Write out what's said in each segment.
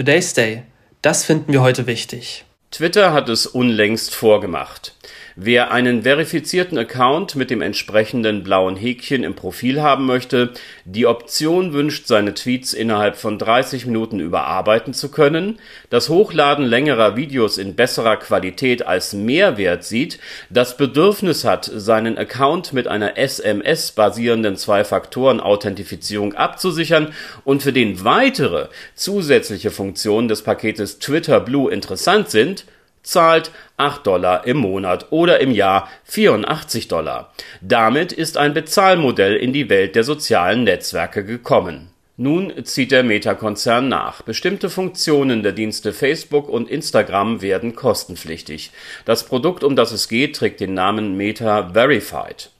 Today's Day. Das finden wir heute wichtig. Twitter hat es unlängst vorgemacht. Wer einen verifizierten Account mit dem entsprechenden blauen Häkchen im Profil haben möchte, die Option wünscht, seine Tweets innerhalb von 30 Minuten überarbeiten zu können, das Hochladen längerer Videos in besserer Qualität als Mehrwert sieht, das Bedürfnis hat, seinen Account mit einer SMS-basierenden Zwei-Faktoren-Authentifizierung abzusichern und für den weitere zusätzliche Funktionen des Paketes Twitter Blue interessant sind, zahlt 8 Dollar im Monat oder im Jahr 84 Dollar. Damit ist ein Bezahlmodell in die Welt der sozialen Netzwerke gekommen. Nun zieht der Meta-Konzern nach. Bestimmte Funktionen der Dienste Facebook und Instagram werden kostenpflichtig. Das Produkt, um das es geht, trägt den Namen Meta Verified.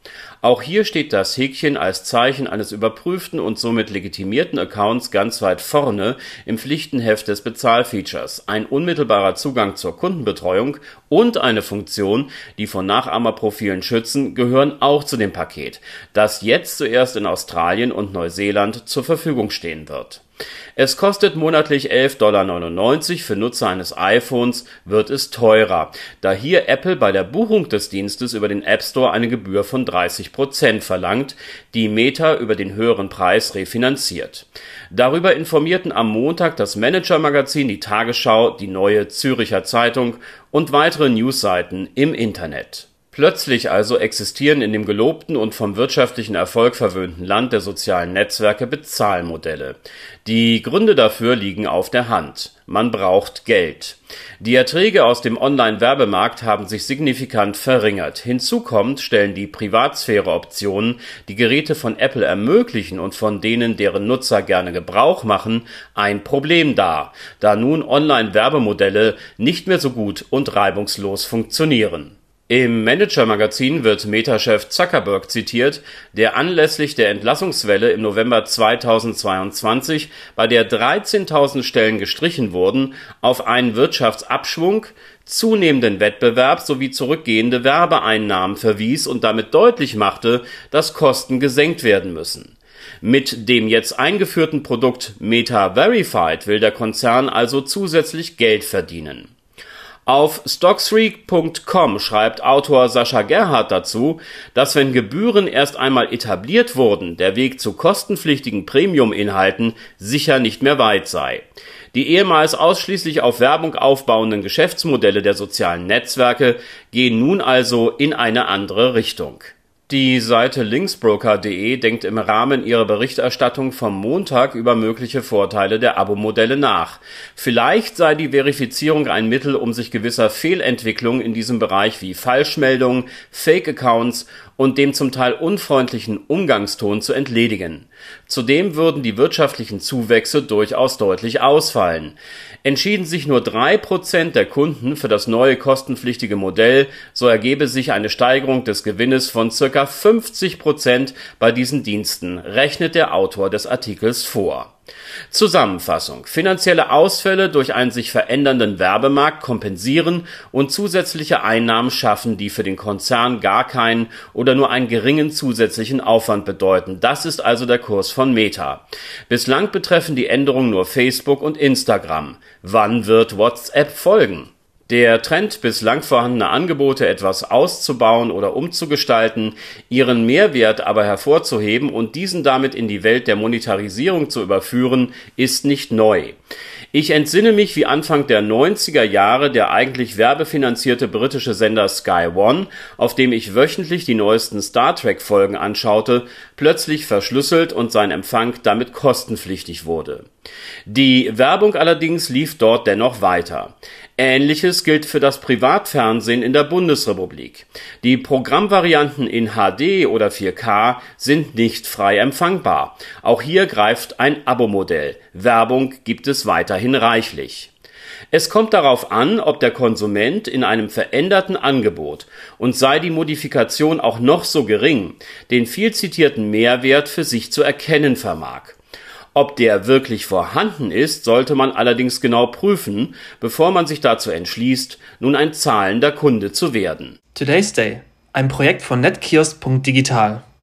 Auch hier steht das Häkchen als Zeichen eines überprüften und somit legitimierten Accounts ganz weit vorne im Pflichtenheft des Bezahlfeatures. Ein unmittelbarer Zugang zur Kundenbetreuung und eine Funktion, die von Nachahmerprofilen schützen, gehören auch zu dem Paket, das jetzt zuerst in Australien und Neuseeland zur Verfügung stehen wird es kostet monatlich 11,99 Dollar, für Nutzer eines iPhones wird es teurer, da hier Apple bei der Buchung des Dienstes über den App Store eine Gebühr von 30 Prozent verlangt, die Meta über den höheren Preis refinanziert. Darüber informierten am Montag das Manager-Magazin, die Tagesschau, die Neue Züricher Zeitung und weitere Newsseiten im Internet Plötzlich also existieren in dem gelobten und vom wirtschaftlichen Erfolg verwöhnten Land der sozialen Netzwerke Bezahlmodelle. Die Gründe dafür liegen auf der Hand. Man braucht Geld. Die Erträge aus dem Online-Werbemarkt haben sich signifikant verringert. Hinzu kommt, stellen die Privatsphäre-Optionen, die Geräte von Apple ermöglichen und von denen deren Nutzer gerne Gebrauch machen, ein Problem dar, da nun Online-Werbemodelle nicht mehr so gut und reibungslos funktionieren im Manager-Magazin wird Meta-Chef Zuckerberg zitiert, der anlässlich der Entlassungswelle im November 2022, bei der 13.000 Stellen gestrichen wurden, auf einen Wirtschaftsabschwung, zunehmenden Wettbewerb sowie zurückgehende Werbeeinnahmen verwies und damit deutlich machte, dass Kosten gesenkt werden müssen. Mit dem jetzt eingeführten Produkt Meta Verified will der Konzern also zusätzlich Geld verdienen auf Stockstreak.com schreibt Autor Sascha Gerhardt dazu, dass wenn Gebühren erst einmal etabliert wurden, der Weg zu kostenpflichtigen Premium-Inhalten sicher nicht mehr weit sei. Die ehemals ausschließlich auf Werbung aufbauenden Geschäftsmodelle der sozialen Netzwerke gehen nun also in eine andere Richtung die Seite linksbroker.de denkt im Rahmen ihrer Berichterstattung vom Montag über mögliche Vorteile der Abo-Modelle nach. Vielleicht sei die Verifizierung ein Mittel, um sich gewisser Fehlentwicklungen in diesem Bereich wie Falschmeldungen, Fake-Accounts und dem zum Teil unfreundlichen Umgangston zu entledigen. Zudem würden die wirtschaftlichen Zuwächse durchaus deutlich ausfallen. Entschieden sich nur drei Prozent der Kunden für das neue kostenpflichtige Modell, so ergebe sich eine Steigerung des Gewinnes von circa 50 Prozent bei diesen Diensten, rechnet der Autor des Artikels vor Zusammenfassung Finanzielle Ausfälle durch einen sich verändernden Werbemarkt kompensieren und zusätzliche Einnahmen schaffen, die für den Konzern gar keinen oder nur einen geringen zusätzlichen Aufwand bedeuten. Das ist also der Kurs von Meta. Bislang betreffen die Änderungen nur Facebook und Instagram. Wann wird WhatsApp folgen? Der Trend, bislang vorhandene Angebote etwas auszubauen oder umzugestalten, ihren Mehrwert aber hervorzuheben und diesen damit in die Welt der Monetarisierung zu überführen, ist nicht neu. Ich entsinne mich, wie Anfang der 90er Jahre der eigentlich werbefinanzierte britische Sender Sky One, auf dem ich wöchentlich die neuesten Star Trek Folgen anschaute, plötzlich verschlüsselt und sein Empfang damit kostenpflichtig wurde. Die Werbung allerdings lief dort dennoch weiter. Ähnliches gilt für das Privatfernsehen in der Bundesrepublik. Die Programmvarianten in HD oder 4K sind nicht frei empfangbar. Auch hier greift ein Abo-Modell. Werbung gibt es weiterhin reichlich. Es kommt darauf an, ob der Konsument in einem veränderten Angebot und sei die Modifikation auch noch so gering, den viel zitierten Mehrwert für sich zu erkennen vermag. Ob der wirklich vorhanden ist, sollte man allerdings genau prüfen, bevor man sich dazu entschließt, nun ein zahlender Kunde zu werden. Today's Day, ein Projekt von netkiosk.digital.